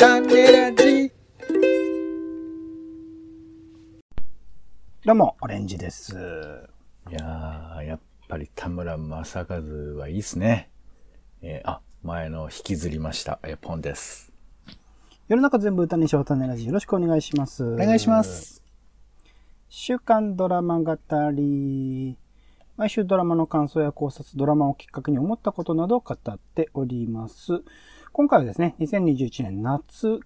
種ラジどうも、オレンジです。いやー、やっぱり田村正和はいいっすね。えーあ、前の引きずりました。えーポンです。世の中全部歌にしよう種ラジよろしくお願いします。おお願いしま。す。週刊ドラマ語り。毎週ドラマの感想や考察、ドラマをきっかけに思ったことなどを語っております。今回はですね、2021年夏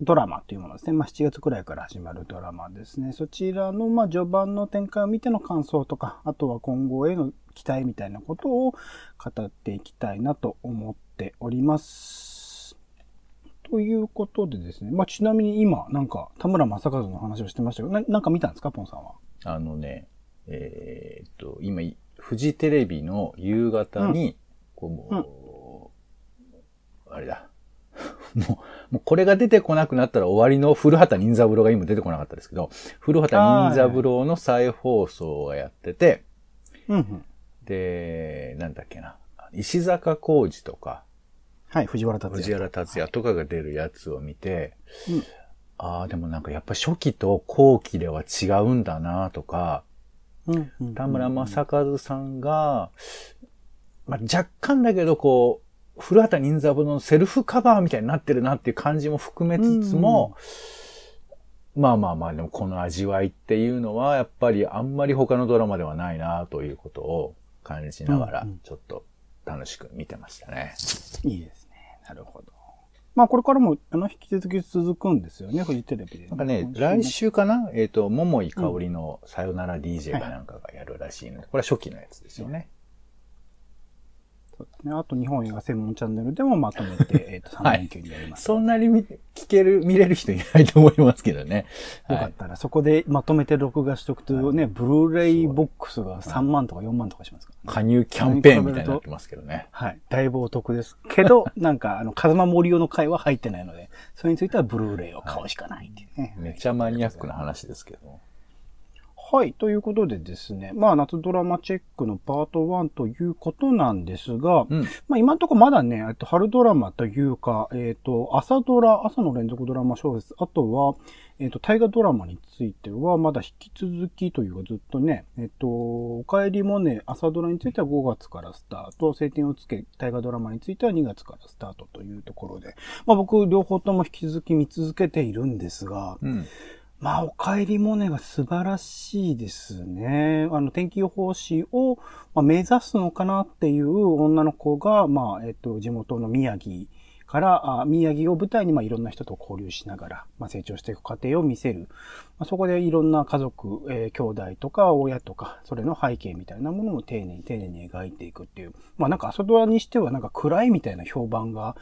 ドラマというものですね。まあ、7月くらいから始まるドラマですね。そちらの、まあ、序盤の展開を見ての感想とか、あとは今後への期待みたいなことを語っていきたいなと思っております。ということでですね。まあ、ちなみに今、なんか、田村正和の話をしてましたけど、ななんか見たんですか、ポンさんは？あのね、えーっと、今、フジテレビの夕方に、こうもう、あれだ。もう、もうこれが出てこなくなったら終わりの古畑任三郎が今出てこなかったですけど、古畑任三郎の再放送をやってて。で、なんだっけな。石坂浩二とか、はい、藤原達也。藤原達也とかが出るやつを見て、うんああ、でもなんかやっぱ初期と後期では違うんだなとか、うんうん田村正和さんが、まあ、若干だけどこう、古畑任三郎のセルフカバーみたいになってるなっていう感じも含めつつも、まあまあまあ、でもこの味わいっていうのは、やっぱりあんまり他のドラマではないなということを感じながらうんうん、ちょっと楽しく見てましたね。いいですね。なるほど。まあ、これからも、あの、引き続き続くんですよね、フジテレビで。なんかね、来週かな？えっ、と、桃井かおりのさよなら DJ かなんかがやるらしいので、これは初期のやつですよね。そうですね。あと、日本映画専門チャンネルでもまとめて、えっと、3連休にやります。そんなに見聞ける、見れる人いないと思いますけどね。はい。よかったら、そこでまとめて録画しとくとね、ブルーレイボックスが3万とか4万とかしますからね。加入キャンペーンみたいになってますけどね。はい。だいぶお得です。けど、なんか、あの、風間森夫の回は入ってないので、それについてはブルーレイを買うしかないっていうね。めっちゃマニアックな話ですけど。はい。ということでですね。まあ、夏ドラマチェックのパート1ということなんですが、うん。まあ、今のところまだね、えっと、春ドラマというか、えっ、と、朝ドラ、朝の連続ドラマ小説、あとは、えっ、と、大河ドラマについては、まだ引き続きというかずっとね、えっ、と、お帰りもね、朝ドラについては5月からスタート、晴天をつけ、大河ドラマについては2月からスタートというところで、まあ僕、両方とも引き続き見続けているんですが、うん。まあ、お帰りモネが素晴らしいですね。あの、天気予報士を、目指すのかなっていう女の子が、まあ、えっと、地元の宮城から、あ宮城を舞台に、まあ、いろんな人と交流しながら、まあ、成長していく過程を見せる。まあ、そこでいろんな家族、えー兄弟とか親とか、それの背景みたいなものも丁寧に丁寧に描いていくっていう。まあ、なんか朝ドラにしてはなんか暗いみたいな評判が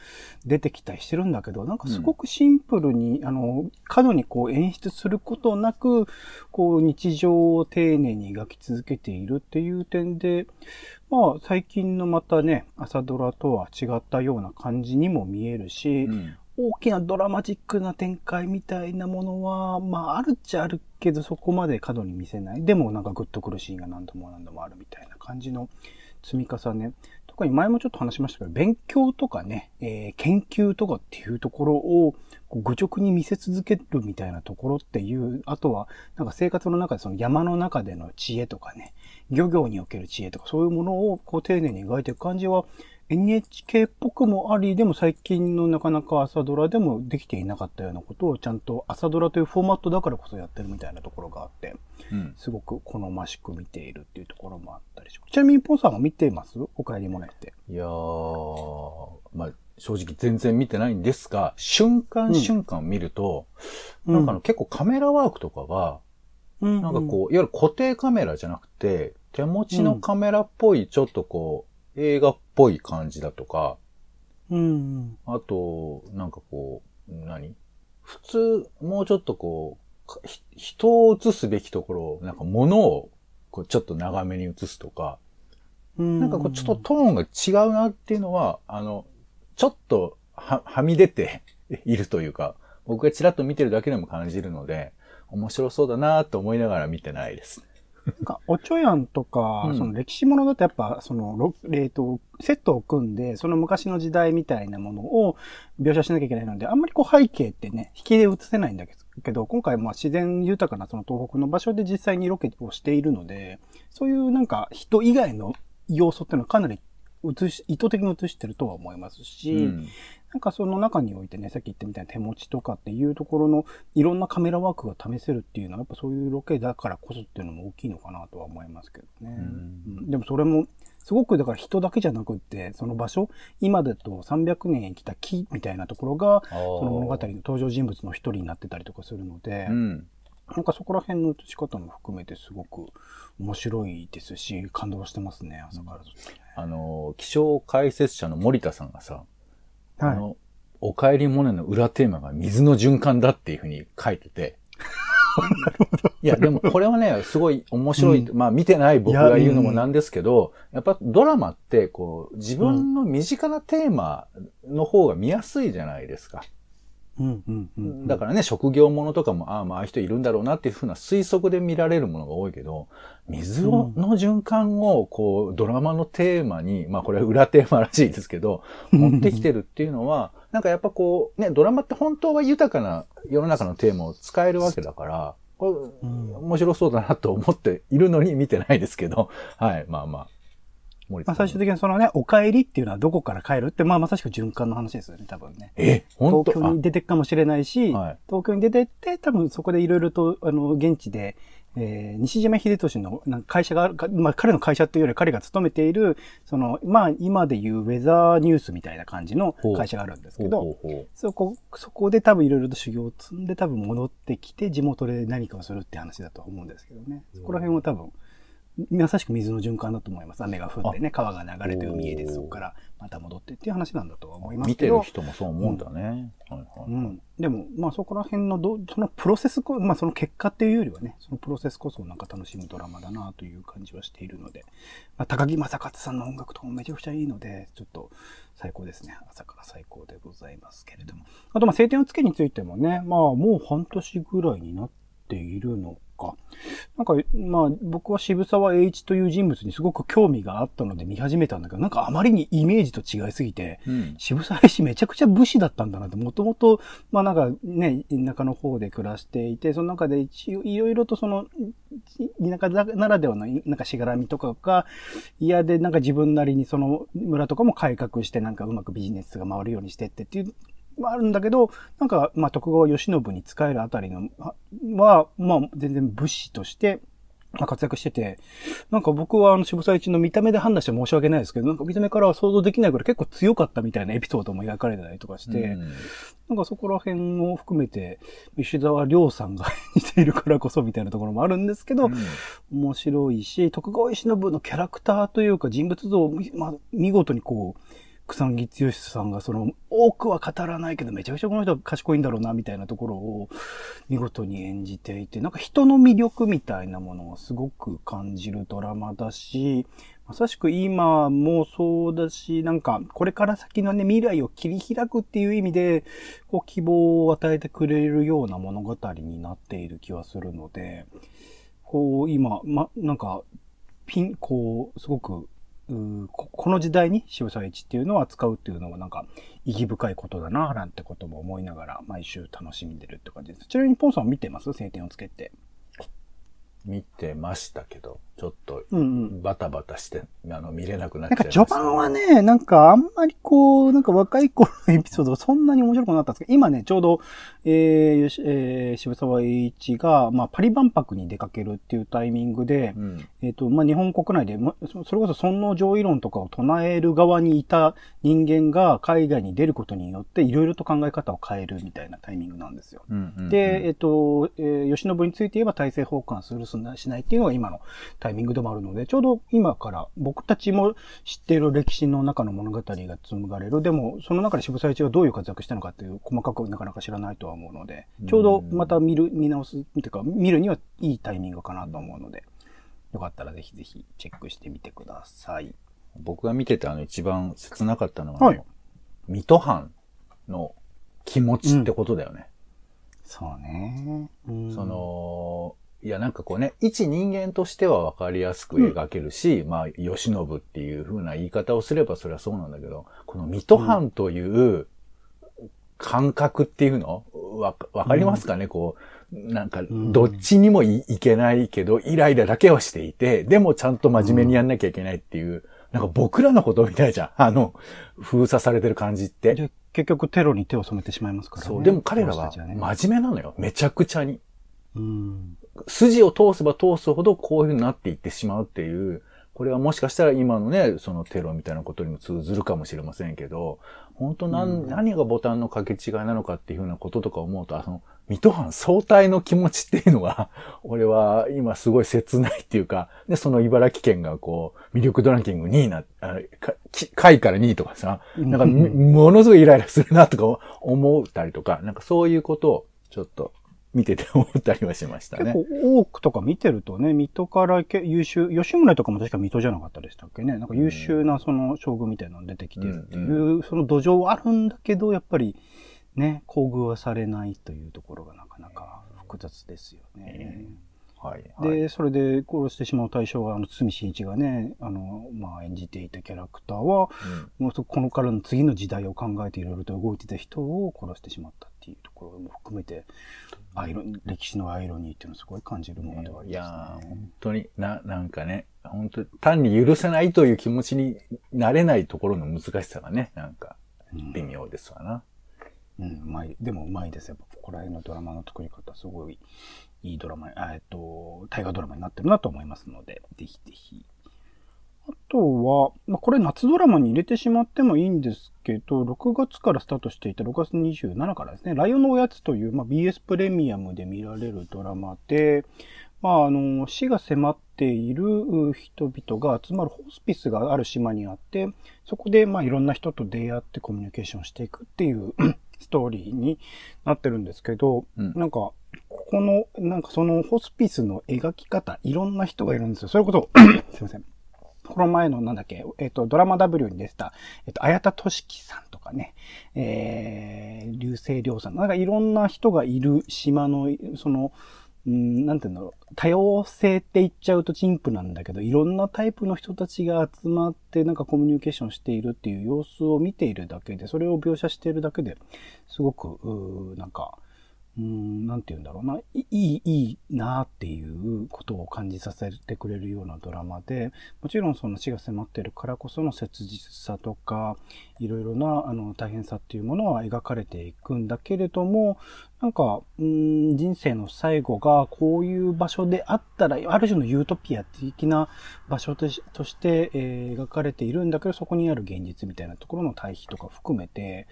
出てきたりしてるんだけど、なんかすごくシンプルに、あの、過度にこう演出することなく、こう日常を丁寧に描き続けているっていう点で、まあ最近のまたね、朝ドラとは違ったような感じにも見えるし、うん。大きなドラマチックな展開みたいなものは、まああるっちゃあるけど、そこまで過度に見せない。でもなんかグッとくるシーンが何度も何度もあるみたいな感じの積み重ね。特に前もちょっと話しましたけど、勉強とかね、えー研究とかっていうところを、愚直に見せ続けるみたいなところっていう、あとは、なんか生活の中でその山の中での知恵とかね、漁業における知恵とかそういうものをこう丁寧に描いていく感じは、NHK っぽくもあり、でも最近のなかなか朝ドラでもできていなかったようなことをちゃんと朝ドラというフォーマットだからこそやってるみたいなところがあって、うん。すごく好ましく見ているっていうところもあったりします。ちなみにポンさんは見てます？お帰りもねって。いやー、まあ、正直全然見てないんですが、瞬間瞬間見ると、うんなんかあの結構カメラワークとかが、うんなんかこう、いわゆる固定カメラじゃなくて、手持ちのカメラっぽい、ちょっとこう、映画っぽい感じだとか、うん。うん。あと、なんかこう、何？普通、もうちょっとこう、人を映すべきところを、なんか物を、こう、ちょっと長めに映すとか、うんなんかこう、ちょっとトーンが違うなっていうのは、あの、ちょっとは、はみ出ているというか、僕がちらっと見てるだけでも感じるので、面白そうだなと思いながら見てないです。なんか、おちょやんとか、うんその歴史ものだとやっぱ、その、ろえっと、セットを組んで、その昔の時代みたいなものを描写しなきゃいけないので、あんまりこう背景ってね、引きで映せないんだけど、今回まあ自然豊かなその東北の場所で実際にロケをしているので、そういうなんか人以外の要素っていうのはかなり映し、意図的に映してるとは思いますし、うんなんかその中においてね、さっき言ったみたいな手持ちとかっていうところのいろんなカメラワークが試せるっていうのは、やっぱそういうロケだからこそっていうのも大きいのかなとは思いますけどね。うんうんでもそれも、すごくだから人だけじゃなくって、その場所、今だと300年生きた木みたいなところが、その物語の登場人物の一人になってたりとかするので、うん。なんかそこら辺の映し方も含めてすごく面白いですし、感動してますね、朝からずっとね。あの、気象解説者の森田さんがさ、あはい。の、お帰りモネの裏テーマが水の循環だっていうふうに書いてて。いや、でもこれはね、すごい面白い。うまあ見てない僕が言うのもなんですけど、やっぱドラマって、こう、自分の身近なテーマの方が見やすいじゃないですか。うんうんうん。だからね、職業ものとかも、ああ、まあ、ああいう人いるんだろうなっていうふうな推測で見られるものが多いけど、水の循環を、こう、ドラマのテーマに、まあ、これは裏テーマらしいですけど、持ってきてるっていうのは、なんかやっぱこう、ね、ドラマって本当は豊かな世の中のテーマを使えるわけだから、これ、うん。面白そうだなと思っているのに見てないですけど、はい、まあまあ。森まあ最終的にそのね、お帰りっていうのはどこから帰るって、まあまさしく循環の話ですよね、多分ね。え、本当？東京に出てくかもしれないし、はい。東京に出てって、多分そこでいろいろと、あの、現地で、えー、西島秀俊のなんか会社があるか、まあ彼の会社というより彼が勤めている、その、まあ今でいうウェザーニュースみたいな感じの会社があるんですけど、そこ、そこで多分いろいろと修行を積んで多分戻ってきて地元で何かをするって話だと思うんですけどね。そこら辺は多分、まさしく水の循環だと思います。雨が降ってね、川が流れて海へでそこからまた戻ってっていう話なんだとは思います見てるけど。人もそう思うんだね。はいはい。うん。でも、まあそこら辺のど、そのプロセスこ、まあその結果っていうよりはね、そのプロセスこそなんか楽しむドラマだなという感じはしているので、まあ、高木正勝さんの音楽とかもめちゃくちゃいいので、ちょっと最高ですね。朝から最高でございますけれども。あとまあ晴天をつけについてもね、まあもう半年ぐらいになっているのか。なんか、まあ僕は渋沢栄一という人物にすごく興味があったので見始めたんだけど、なんかあまりにイメージと違いすぎて、うん。渋沢栄一めちゃくちゃ武士だったんだなって、もともと、まあなんかね、田舎の方で暮らしていて、その中で一応いろいろとその、田舎ならではのなんかしがらみとかが嫌で、なんか自分なりにその村とかも改革して、なんかうまくビジネスが回るようにしてってっていう、まああるんだけど、なんか、まあ徳川慶喜に仕えるあたりの、は、まあ全然武士として、まあ、活躍してて、なんか僕はあの渋沢栄一の見た目で判断して申し訳ないですけど、なんか見た目からは想像できないぐらい結構強かったみたいなエピソードも描かれてたりとかして、うん。なんかそこら辺を含めて、石沢亮さんが似ているからこそみたいなところもあるんですけど、面白いし、徳川慶喜のキャラクターというか人物像を、まあ、見事にこう、草薙剛さんがその、多くは語らないけど、めちゃくちゃこの人は賢いんだろうな、みたいなところを見事に演じていて、なんか人の魅力みたいなものをすごく感じるドラマだし、まさしく今もそうだし、なんか、これから先のね、未来を切り開くっていう意味で、こう、希望を与えてくれるような物語になっている気はするので、こう、今、ま、なんか、ピン、こう、すごく、ここの時代に渋沢栄一っていうのを扱うっていうのはなんか意義深いことだな、なんてことも思いながら毎週楽しんでるって感じです。ちなみにポンさん見てます？晴天をつけて。見てましたけど、ちょっとうんうん。バタバタして、あの、見れなくなっなんかちゃいました。序盤はね、なんかあんまりこう、なんか若い頃のエピソードがそんなに面白くなかったんですけど、今ね、ちょうど、えーえー渋沢栄一が、まあ、パリ万博に出かけるっていうタイミングで、うん。えっ、と、まあ、日本国内で、ま、そそれこそ尊王攘夷論とかを唱える側にいた人間が海外に出ることによって、いろいろと考え方を変えるみたいなタイミングなんですよ。うんうんうんで、えっ、と、えー、吉信について言えば大政奉還するしないっていうのが今のタイミングでもあるので、ちょうど今から僕たちも知っている歴史の中の物語が紡がれる。でも、その中で渋沢栄一がどういう活躍したのかっていう細かくなかなか知らないとは思うので、ちょうどまた見る、見直す、っていうか、見るにはいいタイミングかなと思うので、よかったらぜひぜひチェックしてみてください。僕が見ててあの一番切なかったのは、はい水戸藩の気持ちってことだよね。そうね。うんそ、の、いや、なんかこうね、一人間としては分かりやすく描けるし、うん、まあ、吉信っていう風な言い方をすればそれはそうなんだけど、この水戸藩という感覚っていうのわ、わかりますかね、うん、こう、なんか、どっちにもい,、けないけど、イライラだけはしていて、でもちゃんと真面目にやんなきゃいけないっていう、なんか僕らのことみたいじゃん。あの、封鎖されてる感じって。結局テロに手を染めてしまいますからね。そう。でも彼らは真面目なのよ。めちゃくちゃに。うん。筋を通せば通すほどこういう風になっていってしまうっていう、これはもしかしたら今のね、そのテロみたいなことにも通ずるかもしれませんけど、本当何、うん、何がボタンの掛け違いなのかっていうふうなこととか思うと、あの、水戸藩総体の気持ちっていうのは、俺は今すごい切ないっていうか、で、その茨城県がこう、魅力ドランキング2位な、あ回から2位とかさ、なんか、ものすごいイライラするなとか思ったりとか、なんかそういうことをちょっと見てて思ったりはしましたね。結構多くとか見てるとね、水戸から優秀、吉宗とかも確か水戸じゃなかったでしたっけね。なんか優秀なその将軍みたいなの出てきてるっていう、うんうん、その土壌はあるんだけど、やっぱりね、厚遇はされないというところがなかなか複雑ですよね。はい、はい、で、それで殺してしまう対象が、あの、堤真一がね、あの、まあ、演じていたキャラクターは、うん、もうこのからの次の時代を考えていろいろと動いてた人を殺してしまったっていうところも含めて、アイロ歴史のアイロニーっていうのをすごい感じるものではありますね。いや本当に、な、なんかね、本当単に許せないという気持ちになれないところの難しさがね、なんか、微妙ですわな。うん、うん、うまい。でもうまいです。やっぱ、ここら辺のドラマの作り方、すごいいいドラマ、えっと、大河ドラマになってるなと思いますので、ぜひぜひ。あとは、まあ、これ夏ドラマに入れてしまってもいいんですけど、6月からスタートしていた6月27からですね、ライオンのおやつという、まあ、BS プレミアムで見られるドラマで、まあ、あの、死が迫っている人々が集まるホスピスがある島にあって、そこで、まあ、いろんな人と出会ってコミュニケーションしていくっていうストーリーになってるんですけど、うん、なんか、ここの、なんかそのホスピスの描き方、いろんな人がいるんですよ。そういうこと すいません。この前のなんだっけ、えっ、ー、と、ドラマ W に出てた、えっ、ー、と、綾田俊樹さんとかね、えー、流星涼さん、なんかいろんな人がいる島の、その、うん、なんていうんだろう、多様性って言っちゃうと陳腐なんだけど、いろんなタイプの人たちが集まってなんかコミュニケーションしているっていう様子を見ているだけで、それを描写しているだけで、すごく、うなんか、うん、なんて言うんだろうな、いい、いいなっていうことを感じさせてくれるようなドラマで、もちろんその死が迫ってるからこその切実さとか、いろいろなあの大変さっていうものは描かれていくんだけれども、なんか、うん、人生の最後がこういう場所であったら、ある種のユートピア的な場所として、えー、描かれているんだけど、そこにある現実みたいなところの対比とか含めて、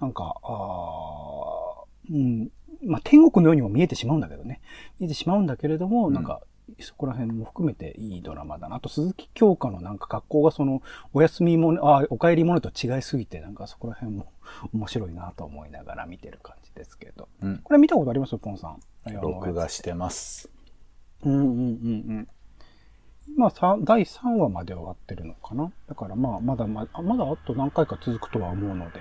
なんか、あうん、まあ、天国のようにも見えてしまうんだけどね。見えてしまうんだけれども、うん、なんか、そこら辺も含めていいドラマだな。あと、鈴木京香のなんか格好がその、お休みも、あ、お帰りものと違いすぎて、なんかそこら辺も面白いなと思いながら見てる感じですけど。うん、これ見たことあります？ポンさん。録画してます。うんうんうんうん。今、第3話まで終わってるのかな？だからまあ、まだま、まだあと何回か続くとは思うので、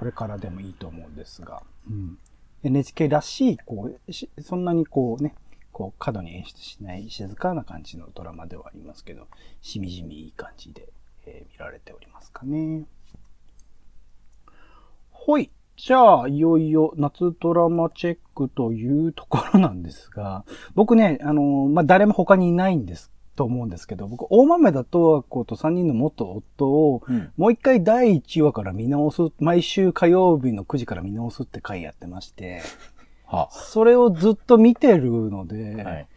これからでもいいと思うんですが。うん。NHK らしい、こう、そんなにこうね、こう、過度に演出しない静かな感じのドラマではありますけど、しみじみいい感じで、えー、見られておりますかね。ほい。じゃあ、いよいよ夏ドラマチェックというところなんですが、僕ね、あの、まあ、誰も他にいないんですと思うんですけど、僕、大豆田と和子と3人の元夫を、うん、もう一回第1話から見直す、毎週火曜日の9時から見直すって回やってまして、はそれをずっと見てるので、はい、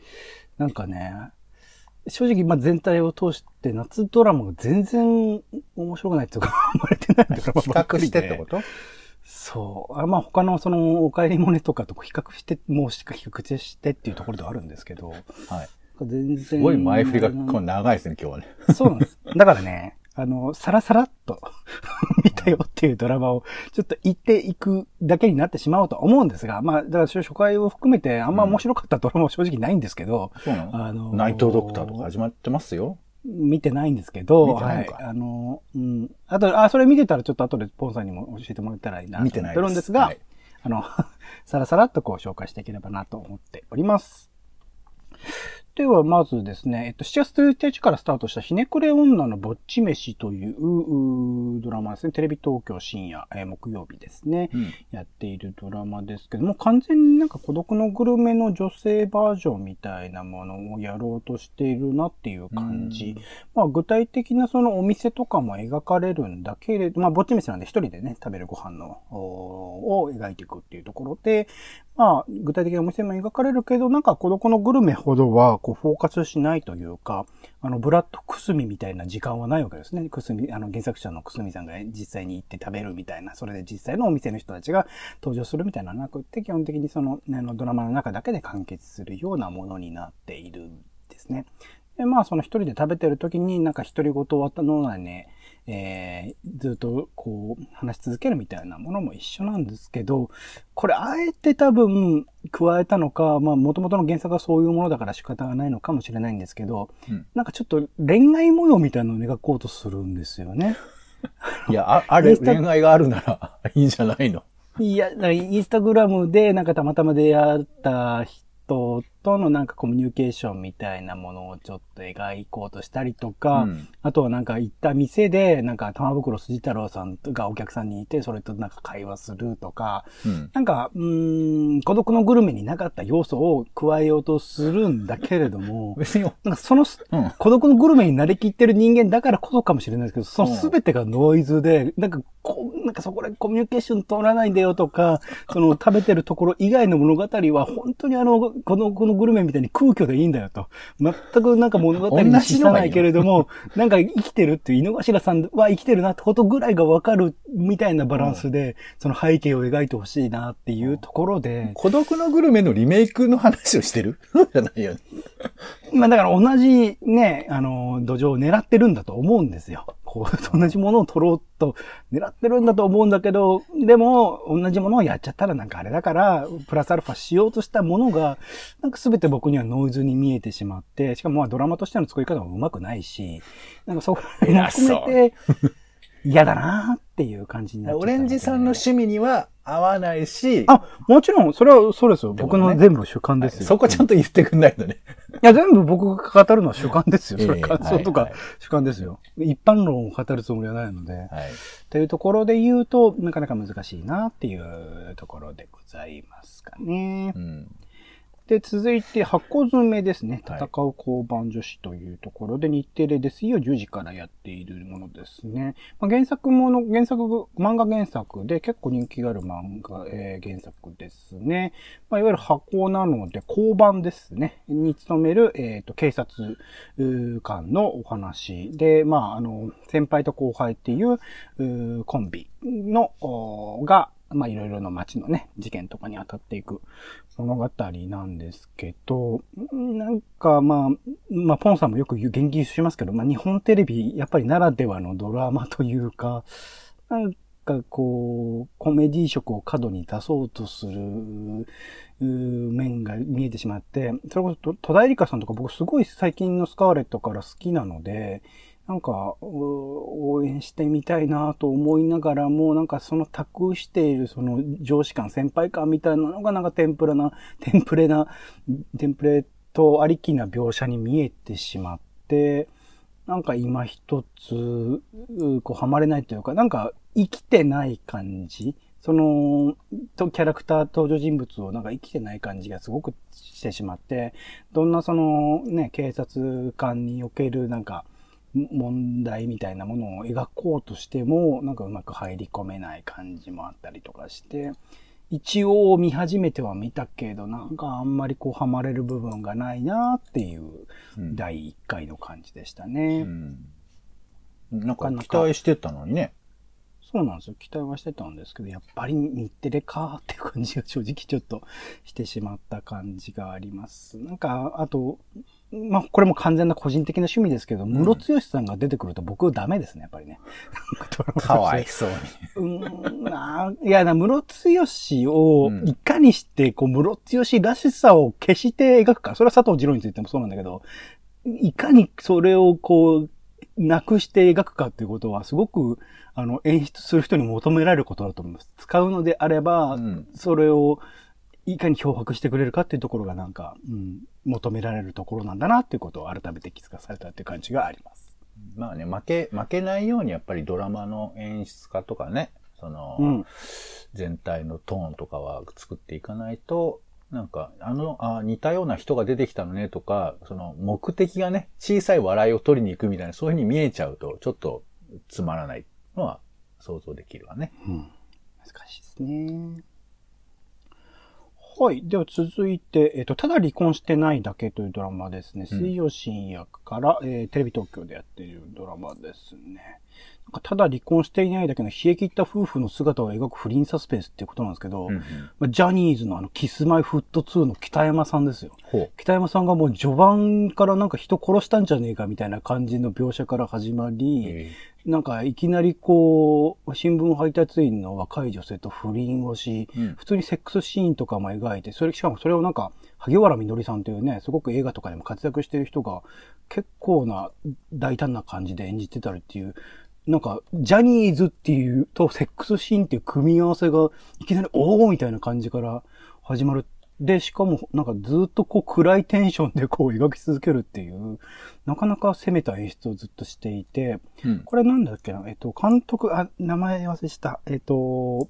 なんかね、正直、まあ、全体を通して夏ドラマが全然面白くないっていうか、生まれてないドラマばっか。比較してってこと？そう。あまあ他のそのお帰りモネとかと比較して、もうしか比較してっていうところではあるんですけど、はい。全然。すごい前振りが長いですね、今日はね。そうなんです。だからね、あの、さらさらっと 見たよっていうドラマをちょっと言っていくだけになってしまうと思うんですが、まあ、だから初回を含めてあんま面白かったドラマは正直ないんですけど、そうなの？あの、ナイトドクターとか始まってますよ。見てないんですけど、はい。あの、うん。あと、あ、それ見てたらちょっと後でポンさんにも教えてもらえたらいいなと思ってるんですが、はい、あの、さらさらっとこう紹介していければなと思っております。では、まずですね、えっと、7月1日からスタートしたひねくれ女のぼっち飯というドラマですね。テレビ東京深夜、えー、木曜日ですね、うん、やっているドラマですけども、完全になんか孤独のグルメの女性バージョンみたいなものをやろうとしているなっていう感じ。まあ、具体的なそのお店とかも描かれるんだけれど、まあ、ぼっち飯なんで一人でね、食べるご飯の、を描いていくっていうところで、まあ、具体的なお店も描かれるけど、なんか孤独のグルメほどは、こう、フォーカスしないというか、あの、ブラッドくすみみたいな時間はないわけですね。くすみ、あの、原作者のくすみさんが実際に行って食べるみたいな、それで実際のお店の人たちが登場するみたいななくって、基本的にその、あの、ドラマの中だけで完結するようなものになっているんですね。で、まあ、その一人で食べてる時になんか独り言を脳内ね、えー、ずっとこう話し続けるみたいなものも一緒なんですけど、これあえて多分加えたのか、まあ元々の原作がそういうものだから仕方がないのかもしれないんですけど、うん、なんかちょっと恋愛模様みたいなのを描こうとするんですよね。いや、あ、あれ、恋愛があるならいいんじゃないの？いや、インスタグラムでなんかたまたま出会った人とのなんかコミュニケーションみたいなものをちょっと描こうとしたりとか、うん、あとはなんか行った店で、なんか玉袋筋太郎さんがお客さんにいて、それとなんか会話するとか、うん、なんか、うん、孤独のグルメになかった要素を加えようとするんだけれども、別に、なんかその、うん、孤独のグルメになりきってる人間だからこそかもしれないですけど、その全てがノイズで、なんかこ、なんかそこでコミュニケーション取らないでよとか、その食べてるところ以外の物語は本当にあの、この、このグルメみたいに空虚でいいんだよと。全くなんか物語にしさないけれども、なんか生きてるっていう、井の頭さんは生きてるなってことぐらいがわかるみたいなバランスで、その背景を描いてほしいなっていうところで。孤独のグルメのリメイクの話をしてるじゃないよ。まあだから同じね、あの、土壌を狙ってるんだと思うんですよ。こう、同じものを取ろうと狙ってるんだと思うんだけど、でも、同じものをやっちゃったらなんかあれだから、プラスアルファしようとしたものが、なんか全て僕にはノイズに見えてしまって、しかもまあドラマとしての作り方もうまくないし、なんかそこも含めて、嫌だなっていう感じになっちゃオレンジさんの趣味には合わないし。あ、もちろん、それはそうですよ。僕の全部主観ですよ。そこちゃんと言ってくんないとね。いや、全部僕が語るのは主観ですよ。それ感想とか主観ですよ。一般論を語るつもりはないので。はい。というところで言うと、なかなか難しいなっていうところでございますかね。うん。で、続いて、箱詰めですね。戦う交番女子というところで、日テレで水曜10時からやっているものですね。まあ、原作もの、原作、漫画原作で結構人気がある漫画、えー、原作ですね。まあ、いわゆる箱なので、交番ですね。に勤める、えっ、ー、と、警察官のお話で、まあ、あの、先輩と後輩っていう、うコンビの、が、まあいろいろな街のね、事件とかに当たっていく物語なんですけど、なんかまあ、まあポンさんもよく言及しますけど、まあ日本テレビやっぱりならではのドラマというか、なんかこう、コメディ色を過度に出そうとする面が見えてしまって、それこそ戸田恵梨香さんとか僕すごい最近のスカーレットから好きなので、なんか、応援してみたいなと思いながらも、なんかその託しているその上司感、先輩感みたいなのがなんかテンプレな、テンプレな、テンプレとありきな描写に見えてしまって、なんか今一つ、こう、はまれないというか、なんか生きてない感じ。その、キャラクター、登場人物をなんか生きてない感じがすごくしてしまって、どんなそのね、警察官におけるなんか、問題みたいなものを描こうとしても、なんかうまく入り込めない感じもあったりとかして、一応見始めては見たけど、なんかあんまりこうハマれる部分がないなっていう第1回の感じでしたね。うんうん、なんか期待してたのにね。そうなんですよ。期待はしてたんですけど、やっぱり日テレかっていう感じが正直ちょっとしてしまった感じがあります。なんか、あと、まあ、これも完全な個人的な趣味ですけど、ムロツヨシさんが出てくると僕ダメですね、やっぱりね。かわいそうに。うんな、いや、ムロツヨシをいかにして、こう、ムロツヨシらしさを消して描くか。それは佐藤二郎についてもそうなんだけど、いかにそれをこう、なくして描くかっていうことは、すごく、あの、演出する人に求められることだと思います。使うのであれば、うん、それを、いかに漂白してくれるかっていうところがなんか、うん、求められるところなんだなっていうことを改めて気づかされたっていう感じがあります。まあね、負け、負けないようにやっぱりドラマの演出家とかね、その、うん。全体のトーンとかは作っていかないと、なんか、あの、あ似たような人が出てきたのねとか、その目的がね、小さい笑いを取りに行くみたいな、そういう風に見えちゃうと、ちょっとつまらないのは想像できるわね。うん。難しいですね。はい。では続いて、えっ、と、ただ離婚してないだけというドラマですね。うん水曜深夜から、えーテレビ東京でやっているドラマですね。ただ離婚していないだけの冷え切った夫婦の姿を描く不倫サスペンスっていうことなんですけど、うんうんまあジャニーズのあの、キスマイフット2の北山さんですよ。ほ北山さんがもう序盤からなんか人殺したんじゃねえかみたいな感じの描写から始まう。り、えなんかいきなりこう、新聞配達員の若い女性と不倫をし、ーうん普通にセックスシーンとかも描いて、それ、しかもそれをなんか、萩原みのりさんというね、すごく映画とかでも活躍してる人が、結構な大胆な感じで演じてたりっていう、なんか、ジャニーズっていうとセックスシーンっていう組み合わせが、いきなりおーみたいな感じから始まる。で、しかも、なんかずっとこう暗いテンションでこう描き続けるっていう、なかなか攻めた演出をずっとしていて、うんこれなんだっけなえっと、監督、あ、名前忘れした。えっと、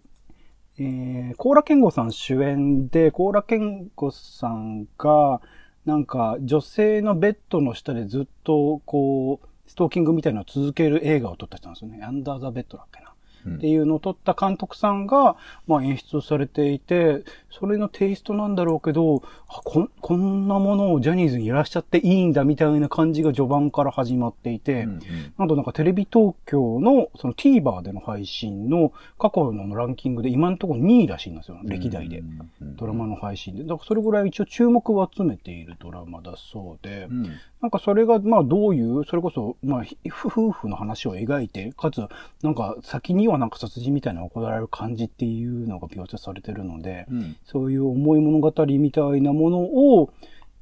えー、コーラケンゴさん主演で、コーラケンゴさんが、なんか、女性のベッドの下でずっと、こう、ストーキングみたいなのを続ける映画を撮った人なんですよね。アンダーザベッドだっけな。うんっていうのを撮った監督さんが、まあ演出をされていて、それのテイストなんだろうけど、あこんこんなものをジャニーズにやらしちゃっていいんだみたいな感じが序盤から始まっていて、うんうんなんとなんかテレビ東京のその TVer での配信の過去のランキングで今のところ2位らしいんですよ、歴代で。うんドラマの配信で。だからそれぐらい一応注目を集めているドラマだそうで、うんなんかそれがまあどういう、それこそまあひ夫婦の話を描いて、かつなんか先にはなんか殺人みたいな行われる感じっていうのが描写されてるので、うんそういう重い物語みたいなものを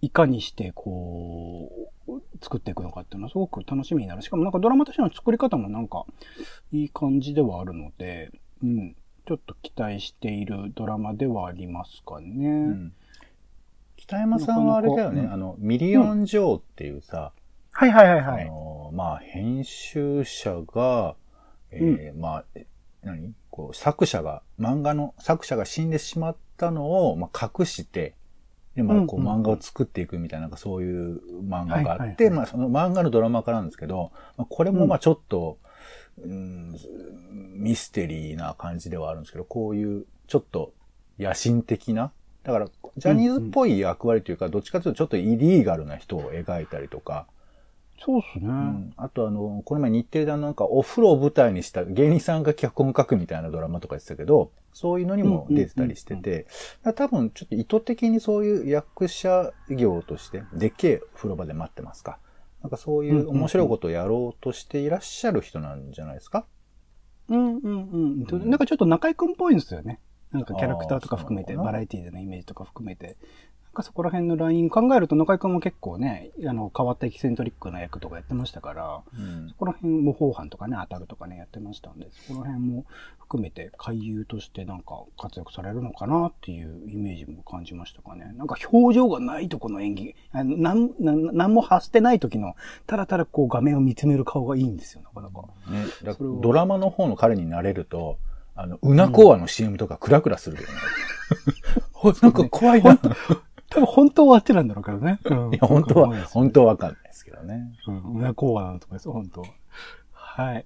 いかにしてこう、作っていくのかっていうのはすごく楽しみになる。しかもなんかドラマとしての作り方もなんかいい感じではあるので、うん。ちょっと期待しているドラマではありますかね。うん北山さんはあれだよね、あの、ミリオンジョーっていうさ、はいはいはいはあい。の、まあ、編集者が、えーまあ、え何？こう、作者が、漫画の作者が死んでしまったのを、まあ、隠して、で、まあ、こう、漫画を作っていくみたいな、なんかそういう漫画があって、まあ、その漫画のドラマ化なんですけど、まあ、これもまあ、ちょっと、うん、ミステリーな感じではあるんですけど、こういう、ちょっと、野心的な、だから、ジャニーズっぽい役割というか、どっちかというとちょっとイリーガルな人を描いたりとか、そうっすね。うんあとあの、この前日テレでなんかお風呂を舞台にした芸人さんが脚本書くみたいなドラマとか言ってたけど、そういうのにも出てたりしてて、多分ちょっと意図的にそういう役者業として、でっけえ風呂場で待ってますか。なんかそういう面白いことをやろうとしていらっしゃる人なんじゃないですか？うんうんうん。なんかちょっと中井くんっぽいんですよね。なんかキャラクターとか含めて、バラエティでのイメージとか含めて。なんかそこら辺のライン考えると中井くんも結構ね、あの、変わったエキセントリックな役とかやってましたから、うんそ。こら辺模倣犯とかね、当たるとかね、やってましたんで、そこら辺も含めて俳優としてなんか活躍されるのかなっていうイメージも感じましたかね。なんか表情がないとこの演技、あのなんなんなんも発してない時の、ただただこう画面を見つめる顔がいいんですよ、なかなか。ね、ドラマの方の彼になれると、あの、うなこわの CM とかクラクラするよね。なんか怖いな。い多分本当はあってなんだろうけどね。うんや、本当は、本当はわかんないですけどね。うん、裏コーナーのとこです、本当は。はい。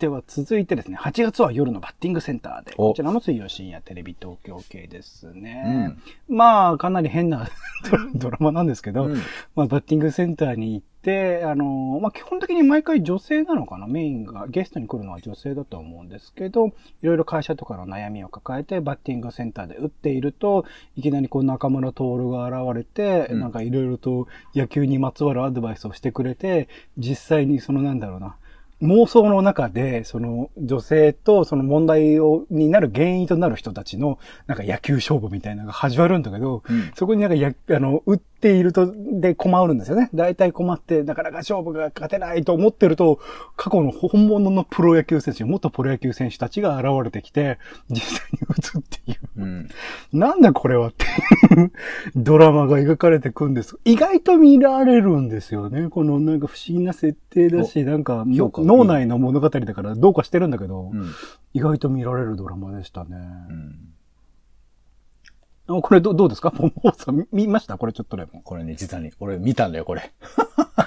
では続いてですね、8月は夜のバッティングセンターで、おこちらも水曜深夜テレビ東京系ですね。まあ、かなり変なドラドラマなんですけど、うん。まあ、バッティングセンターに行って、あのまあ、基本的に毎回女性なのかな？メインが、ゲストに来るのは女性だと思うんですけど、いろいろ会社とかの悩みを抱えて、バッティングセンターで打っていると、いきなりこう中村徹が現れて、うん。なんかいろいろと野球にまつわるアドバイスをしてくれて、実際にそのなんだろうな、妄想の中で、その女性とその問題を、になる原因となる人たちの、なんか野球勝負みたいなのが始まるんだけど、うん。そこになんかや、あの、打っていると、で困るんですよね。大体困って、なかなか勝負が勝てないと思ってると、過去の本物のプロ野球選手、元プロ野球選手たちが現れてきて、実際に打つっていう。うん。なんだこれはっていう ドラマが描かれてくんです。意外と見られるんですよね。このなんか不思議な設定だし、なんか脳内の物語だからどうかしてるんだけど、うん。意外と見られるドラマでしたね。うん。あこれどどうですか？ポンポンさん見ました？これちょっとでも。これね、実はね、俺見たんだよ、これ。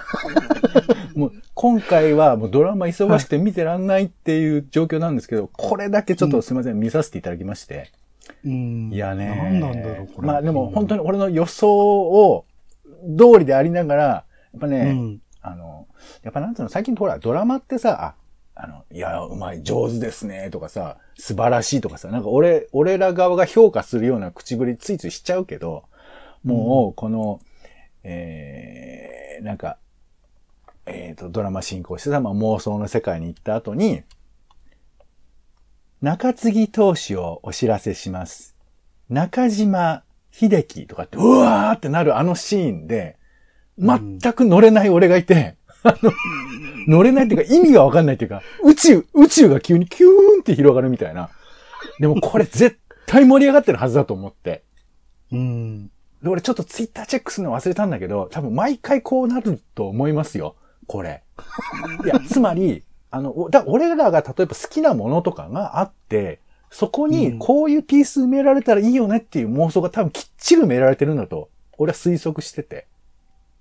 もう、今回はもうドラマ忙しくて見てらんないっていう状況なんですけど、これだけちょっとすいません、見させていただきまして。うん。いやね。何なんだろう、これ。まあでも本当に、に俺の予想を通りでありながら、やっぱね、うん。あの、やっぱなんつうの、最近ほら、ドラマってさ、あ、あの、いや、うまい、上手ですね、とかさ、素晴らしいとかさ、なんか俺、俺ら側が評価するような口ぶりついついしちゃうけど、もう、この、えー、なんか、えっ、と、ドラマ進行してさ、まあ妄想の世界に行った後に、中継ぎ投手をお知らせします。中島秀樹とかって、うわーってなるあのシーンで、全く乗れない俺がいて、あの、乗れないっていうか意味がわかんないっていうか、宇宙、宇宙が急にキューンって広がるみたいな。でもこれ絶対盛り上がってるはずだと思って。うん。で俺ちょっとツイッターチェックするの忘れたんだけど、多分毎回こうなると思いますよ。これ。いや、つまり、あの、おだ俺らが例えば好きなものとかがあって、そこにこういうピース埋められたらいいよねっていう妄想が多分きっちり埋められてるんだと、俺は推測してて。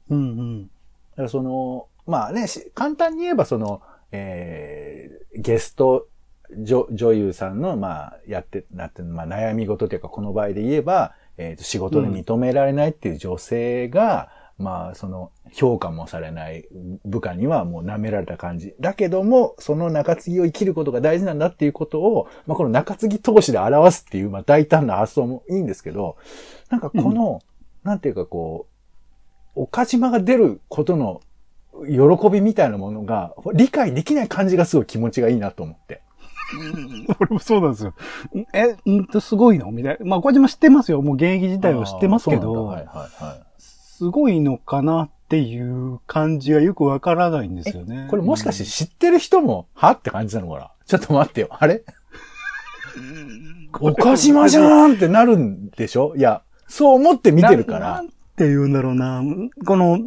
うんうん。だからその、まあね、し簡単に言えばその、えー、ゲスト女女優さんの、まあ、やって、なって、まあ、悩み事というか、この場合で言えば、えーと仕事で認められないっていう女性が、まあ、その、評価もされない部下にはもう舐められた感じ。だけども、その中継ぎを生きることが大事なんだっていうことを、まあ、この中継ぎ投資で表すっていう、まあ、大胆な発想もいいんですけど、なんかこの、なんていうかこう、岡島が出ることの喜びみたいなものが理解できない感じがすごい気持ちがいいなと思って。俺もそうなんですよ。え、うんと、すごいの？みたいな。まあ、小島知ってますよ。もう現役自体は知ってますけど、はいはいはい。すごいのかなっていう感じがよくわからないんですよね。これもしかして知ってる人も、は？って感じなのかな？ちょっと待ってよ。あれ？岡島じゃんってなるんでしょ？いや、そう思って見てるからななん。て言うんだろうな。この、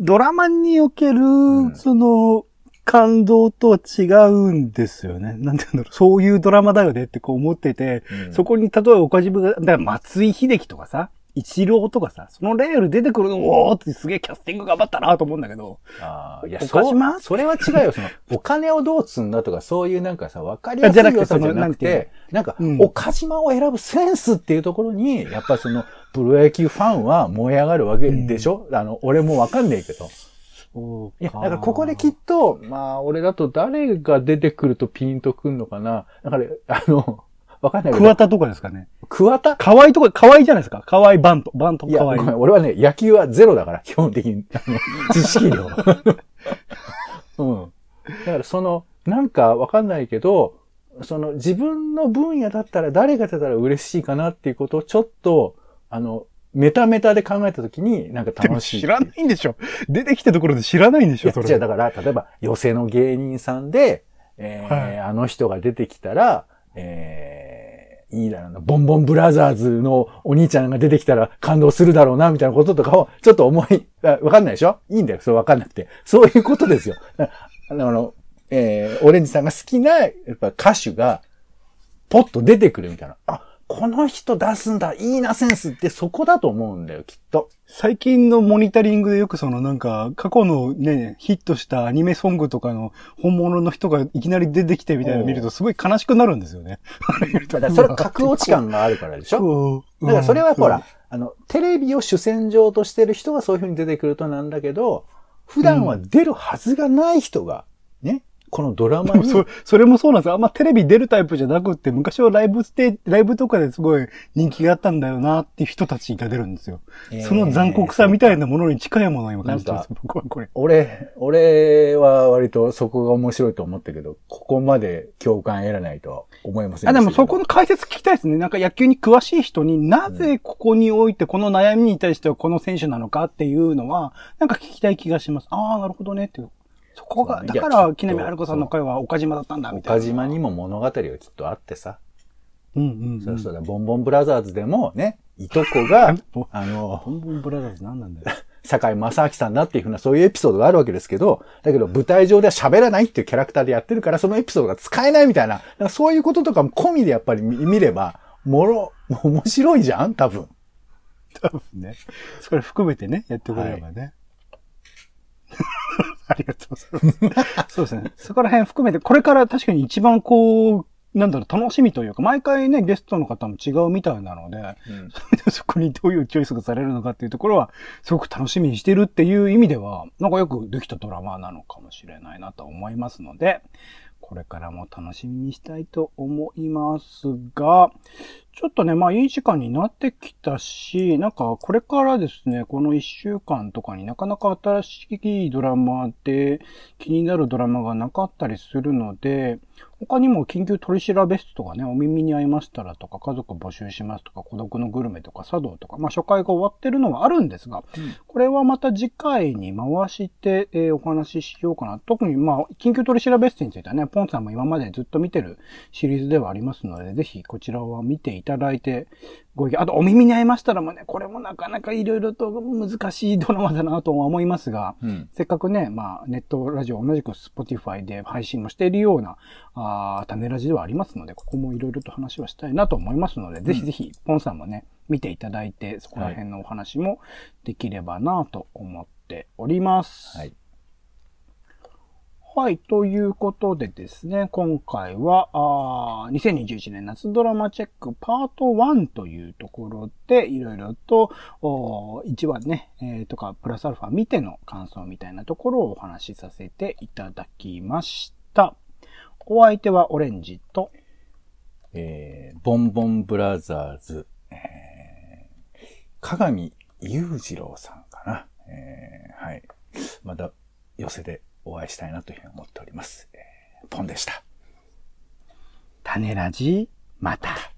ドラマにおける、んその、感動とは違うんですよね。なんて言うんだろう。そういうドラマだよねってこう思ってて、うんそこに例えば岡島が、だから松井秀喜とかさ、一郎とかさ、そのレール出てくるの、おーってすげえキャスティング頑張ったなと思うんだけど。あーいや、岡島そう、それは違うよ。その、お金をどう積んだとか、そういうなんかさ、わかりやすいじゃなくて良さじゃなくて、なんか、うん岡島を選ぶセンスっていうところに、やっぱその、プロ野球ファンは燃え上がるわけでしょ、あの、俺もわかんねえけど。いや、だからここできっと、まあ、俺だと誰が出てくるとピンとくんのかな？だから、あの、わかんないけど。桑田とかですかね。桑田？河合とか、河合じゃないですか。河合バント。バントいや、河合。ごめん、俺はね、野球はゼロだから、基本的に。あの、知識量。うん。だからその、なんかわかんないけど、その自分の分野だったら誰が出たら嬉しいかなっていうことをちょっと、あの、メタメタで考えたときに、なんか楽しい。知らないんでしょ。出てきたところで知らないんでしょ、それ。いやじゃあだから、例えば、寄せの芸人さんで、えーはいあの人が出てきたら、えーいいだろうな、ボンボンブラザーズのお兄ちゃんが出てきたら感動するだろうな、みたいなこととかを、ちょっと思い、わかんないでしょ？いいんだよ、それわかんなくて。そういうことですよ。だからあの、えーオレンジさんが好きな、やっぱ歌手が、ポッと出てくるみたいな。あ、この人出すんだ、いいなセンスってそこだと思うんだよ、きっと。最近のモニタリングでよくそのなんか、過去のね、ヒットしたアニメソングとかの本物の人がいきなり出てきてみたいなの見るとすごい悲しくなるんですよね。だからそれ格落ち感があるからでしょ？そうだからそれはほら、あの、テレビを主戦場としてる人がそういう風に出てくるとなんだけど、普段は出るはずがない人が、ね、このドラマに、そそれもそうなんですよ。あんまテレビ出るタイプじゃなくって、昔はライブステライブとかですごい人気があったんだよなっていう人たちが出るんですよ。えーその残酷さみたいなものに近いものを今感じてます、僕はこれ。俺、俺は割とそこが面白いと思ったけど、ここまで共感得らないとは思いませんあ、でしたけどでもそこの解説聞きたいですね。なんか野球に詳しい人になぜここにおいてこの悩みに対してはこの選手なのかっていうのは、なんか聞きたい気がします。ああ、なるほどねっていう。そこが、だから、木南春子さんの会は岡島だったんだ、みたいな。岡島にも物語がきっとあってさ、うんうん、うん。そうそうだ、ボンボンブラザーズでもね、いとこが、ボあの、ンボンブラザーズ何なんだよ。坂井正明さんだっていうふうなそういうエピソードがあるわけですけど、だけど舞台上では喋らないっていうキャラクターでやってるから、そのエピソードが使えないみたいな、そういうこととかも込みでやっぱり見見れば、もろ、面白いじゃん？多分。多分ね。それ含めてね、やってくれればね。ありがとうございます。そうですね。そこら辺含めて、これから確かに一番こう、なんだろう、楽しみというか、毎回ね、ゲストの方も違うみたいなので、そこにどういうチョイスがされるのかっていうところは、すごく楽しみにしてるっていう意味では、なんかよくできたドラマなのかもしれないなと思いますので、これからも楽しみにしたいと思いますが、ちょっとね、まあいい時間になってきたし、なんかこれからですね、この一週間とかになかなか新しいドラマで気になるドラマがなかったりするので、他にも緊急取り調べ室とかね、お耳に合いましたらとか、家族募集しますとか、孤独のグルメとか、茶道とか、まあ初回が終わってるのはあるんですが、これはまた次回に回して、えーお話ししようかな。特にまあ、緊急取り調べ室についてはね、ポンさんも今までずっと見てるシリーズではありますので、ぜひこちらは見ていただいて、ご意見、あとお耳に合いましたらもね、これもなかなかいろいろと難しいドラマだなとは思いますが、うん。せっかくね、まあ、ネットラジオ同じく Spotify で配信もしているような、あー種ラジではありますので、ここもいろいろと話はしたいなと思いますので、ぜひぜひ、ポンさんもね、見ていただいて、そこら辺のお話もできればなと思っております。はい。はい。はいということでですね、今回は、あ2021年夏ドラマチェックパート1というところで、いろいろと、お1話ね、えーとか、プラスアルファ見ての感想みたいなところをお話しさせていただきました。お相手はオレンジと、えー、ボンボンブラザーズ、えー、鏡裕次郎さんかな。えー、はい。また寄せでお会いしたいなというふうに思っております。えー、ポンでした。種ラジ、また。